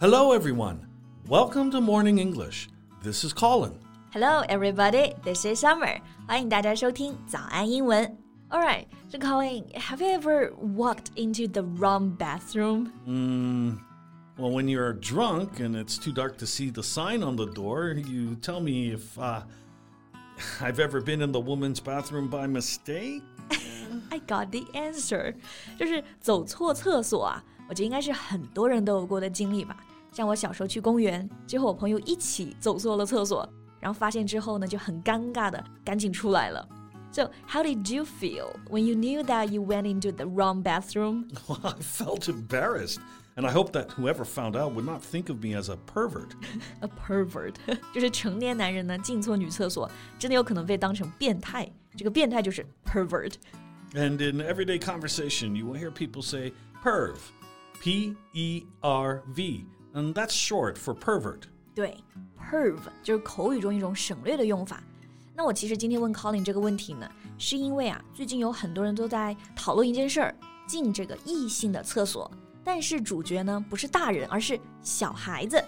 Hello, everyone. Welcome to Morning English. This is Colin. Hello, everybody. This is Summer. 欢迎大家收听早安英文。All right, so Colin, have you ever walked into the wrong bathroom? Mm, well, when you're drunk and it's too dark to see the sign on the door, you tell me if uh, I've ever been in the woman's bathroom by mistake. I got the answer，就是走错厕所啊。我觉得应该是很多人都有过的经历吧。 像我小时候去公园，就和我朋友一起走错了厕所，然后发现之后呢，就很尴尬的赶紧出来了。So, how did you feel when you knew that you went into the wrong bathroom? Well, I felt embarrassed. And I hope that whoever found out would not think of me as a pervert. a pervert 就是成年男人呢进错女厕所，真的有可能被当成变态。这个变态就是 pervert。And in everyday conversation, you will hear people say perv, P E R V, and that's short for pervert. 对，perv 就是口语中一种省略的用法。那我其实今天问 Colin 这个问题呢，是因为啊，最近有很多人都在讨论一件事儿，进这个异性的厕所，但是主角呢不是大人，而是小孩子。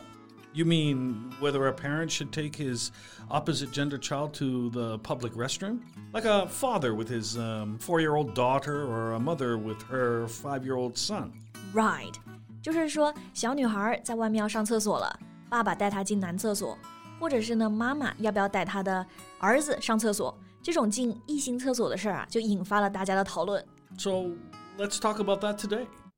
You mean whether a parent should take his opposite gender child to the public restroom? Like a father with his um, four year old daughter or a mother with her five year old son? Right， 就是说小女孩在外面要上厕所了，爸爸带她进男厕所。或者是呢，妈妈要不要带她的儿子上厕所？这种进异性厕所的事儿啊，就引发了大家的讨论。So let's talk about that today.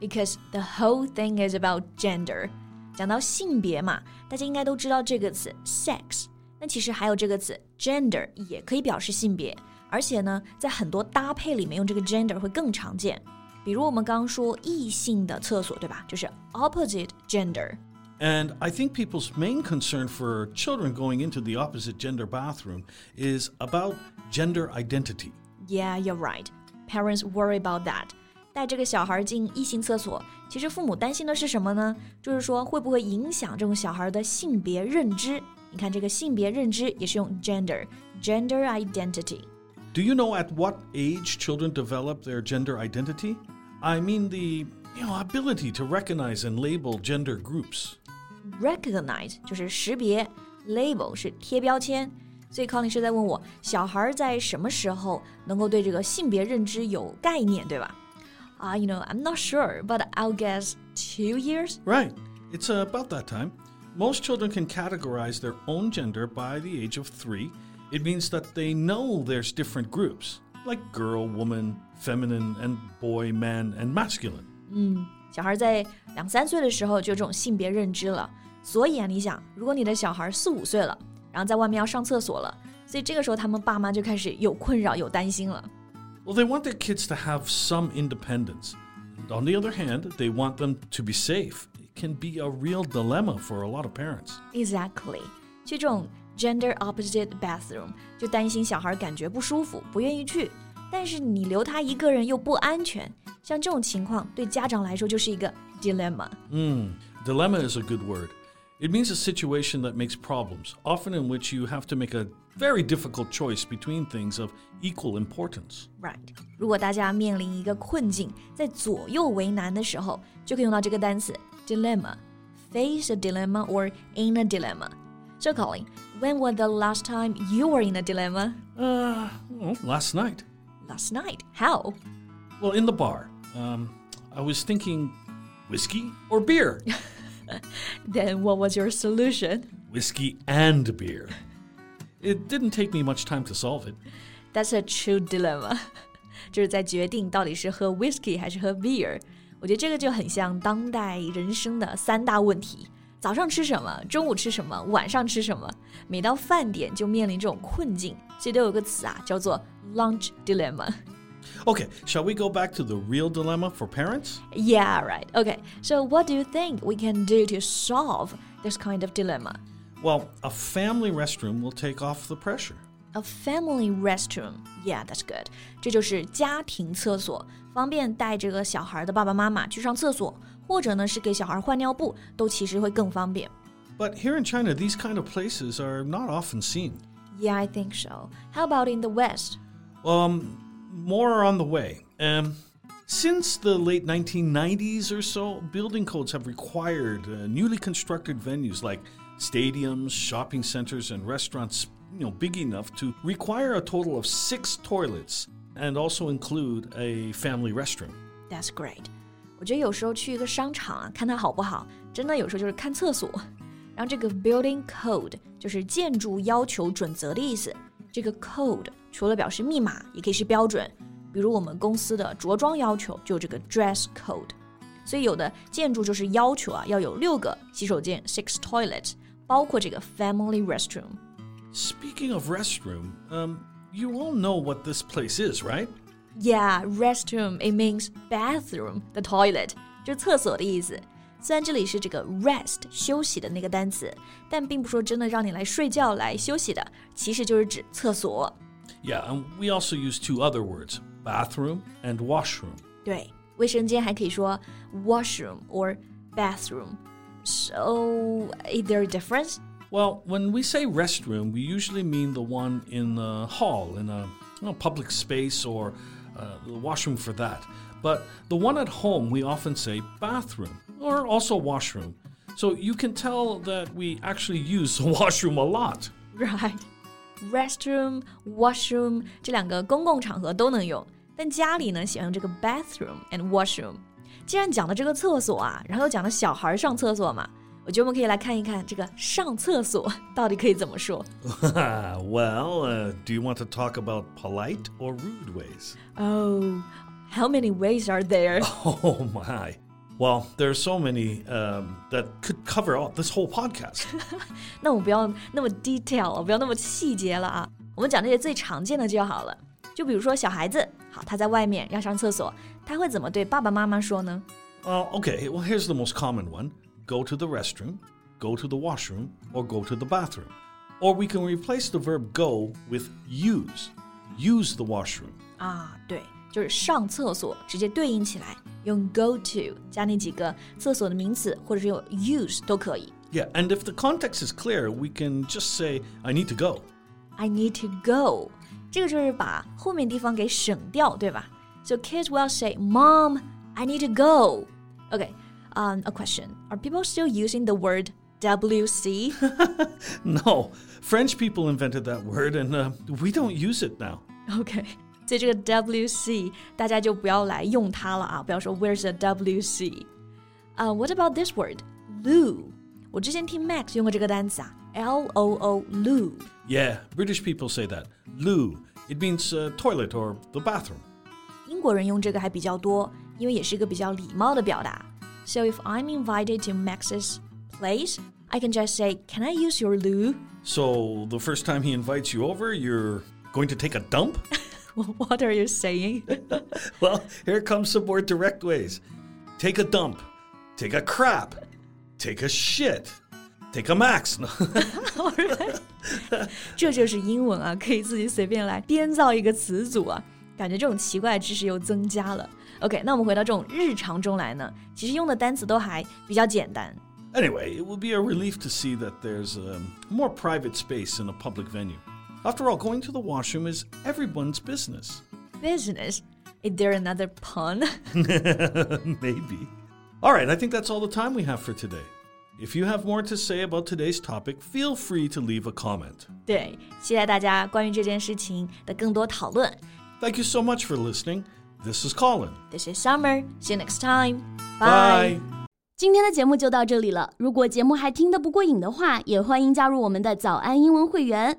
because the whole thing is about gender。讲到性别嘛，大家应该都知道这个词 sex。那其实还有这个词 gender 也可以表示性别，而且呢，在很多搭配里面用这个 gender 会更常见。比如我们刚刚说异性的厕所，对吧？就是 opposite gender。And I think people's main concern for children going into the opposite gender bathroom is about gender identity. Yeah, you're right. Parents worry about that. 带这个小孩进异性厕所，其实父母担心的是什么呢？就是说会不会影响这种小孩的性别认知？你看这个性别认知也是用 gender，gender identity。Do you know at what age children develop their gender identity? I mean the you know ability to recognize and label gender groups. Recognize 就是识别，label 是贴标签。所以 Colin 是在问我，小孩在什么时候能够对这个性别认知有概念，对吧 ？uh, you know, I'm not sure, but I'll guess two years? Right. It's uh, about that time. Most children can categorize their own gender by the age of three. It means that they know there's different groups, like girl, woman, feminine, and boy, man, and masculine. 嗯，小孩在两三岁的时候就有这种性别认知了。所以啊，你想，如果你的小孩四五岁了，然后在外面要上厕所了，所以这个时候他们爸妈就开始有困扰、有担心了。 well, they want their kids to have some independence. And on the other hand, they want them to be safe. It can be a real dilemma for a lot of parents. Exactly. 去这种 gender opposite bathroom 就担心小孩感觉不舒服，不愿意去。但是你留他一个人又不安全，像这种情况对家长来说就是一个 dilemma。嗯，dilemma is a good word. It means a situation that makes problems, often in which you have to make a very difficult choice between things of equal importance. Right. 如果大家面临一个困境，在左右为难的时候，就可以用到这个单词 dilemma. Face a dilemma or in a dilemma. So, Colin, when was the last time you were in a dilemma? Uh, well, last night. Last night? How? Well, in the bar. Um, I was thinking whiskey or beer. then what was your solution? Whiskey and beer. It didn't take me much time to solve it. That's a true dilemma. 就是在决定到底是喝 whiskey 还是喝 beer。我觉得这个就很像当代人生的三大问题：早上吃什么，中午吃什么，晚上吃什么。每到饭点就面临这种困境，所以都有个词啊，叫做 lunch dilemma。 Okay, shall we go back to the real dilemma for parents? Yeah, right. Okay, so what do you think we can do to solve this kind of dilemma? Well, a family restroom will take off the pressure. A family restroom. Yeah, that's good. 这就是家庭厕所，方便带这个小孩的爸爸妈妈去上厕所，或者呢是给小孩换尿布，都其实会更方便。 But here in China, these kind of places are not often seen. Yeah, I think so. How about in the West? Um, more are on the way. Um, since the late 1990s or so, building codes have required uh, newly constructed venues like stadiums, shopping centers, and restaurants, you know, big enough to require a total of six toilets and also include a family restroom. That's great. 我觉得有时候去一个商场啊，看它好不好，真的有时候就是看厕所。然后这个 building code 就是建筑要求准则的意思。这个 code 除了表示密码，也可以是标准。比如我们公司的着装要求就有这个 dress code。所以有的建筑就是要求啊，要有六个洗手间 six toilets，包括这个 family restroom。 Speaking of restroom, um, you all know what this place is, right? Yeah, restroom it means bathroom, the toilet，就是厕所的意思。虽然这里是这个 rest 休息的那个单词，但并不说真的让你来睡觉来休息的，其实就是指厕所。 Yeah, and we also use two other words bathroom and washroom. 对，卫生间还可以说 washroom or bathroom. So, is there a difference? Well, when we say restroom, we usually mean the one in the hall, in a you know, public space, or uh, the washroom for that. But the one at home, we often say bathroom or also washroom. So you can tell that we actually use the washroom a lot. Right. Restroom, washroom 这两个公共场合都能用，但家里呢喜欢用这个 bathroom and washroom。既然讲到这个厕所啊，然后又讲到小孩上厕所嘛，我觉得我们可以来看一看这个上厕所到底可以怎么说。 well, uh, do you want to talk about polite or rude ways? Oh, how many ways are there? Oh my. Well, there are so many um, that could cover all, this whole podcast. 那我们不要那么 detail 了，不要那么细节了啊。我们讲这些最常见的就好了。就比如说小孩子，好，他在外面要上厕所，他会怎么对爸爸妈妈说呢？ Well, okay, well, here's the most common one go to the restroom, go to the washroom, or go to the bathroom. Or we can replace the verb go with use. Use the washroom. 啊，对， 就是上厕所，直接对应起来，用 go to 加那几个厕所的名词，或者是用 use 都可以。 Yeah, and if the context is clear, we can just say, I need to go. I need to go，这个就是把后面地方给省掉，对吧？So kids will say, "Mom, I need to go." Okay, um, a question: Are people still using the word WC? No, French people invented that word, and uh, we don't use it now. OK， 所以这个 WC 大家就不要来用它了啊，不要说 Where's the WC？呃、w h a t about this word loo？我之前听 Max 用过这个单词啊，L O O loo。 Yeah, British people say that. Loo. It means uh, toilet or the bathroom. 英国人用这个还比较多，因为也是一个比较礼貌的表达。So if I'm invited to Max's place, I can just say, "Can I use your loo?" So the first time he invites you over, you're going to take a dump? What are you saying? well, here comes some more direct ways. Take a dump. Take a crap. Take a shit. Take a max. 这就是英文啊，可以自己随便来编造一个词组啊，感觉这种奇怪的知识又增加了。OK，那我们回到这种日常中来呢，其实用的单词都还比较简单。 anyway, it will be a relief to see that there's um, more private space in a public venue. After all, going to the washroom is everyone's business. Business. Is there another pun? Maybe. All right, I think that's all the time we have for today. If you have more to say about today's topic, feel free to leave a comment. 对，期待大家关于这件事情的更多讨论。 Thank you so much for listening. This is Colin. This is Summer. See you next time. Bye. 今天的节目就到这里了。如果节目还听得不过瘾的话，也欢迎加入我们的早安英文会员。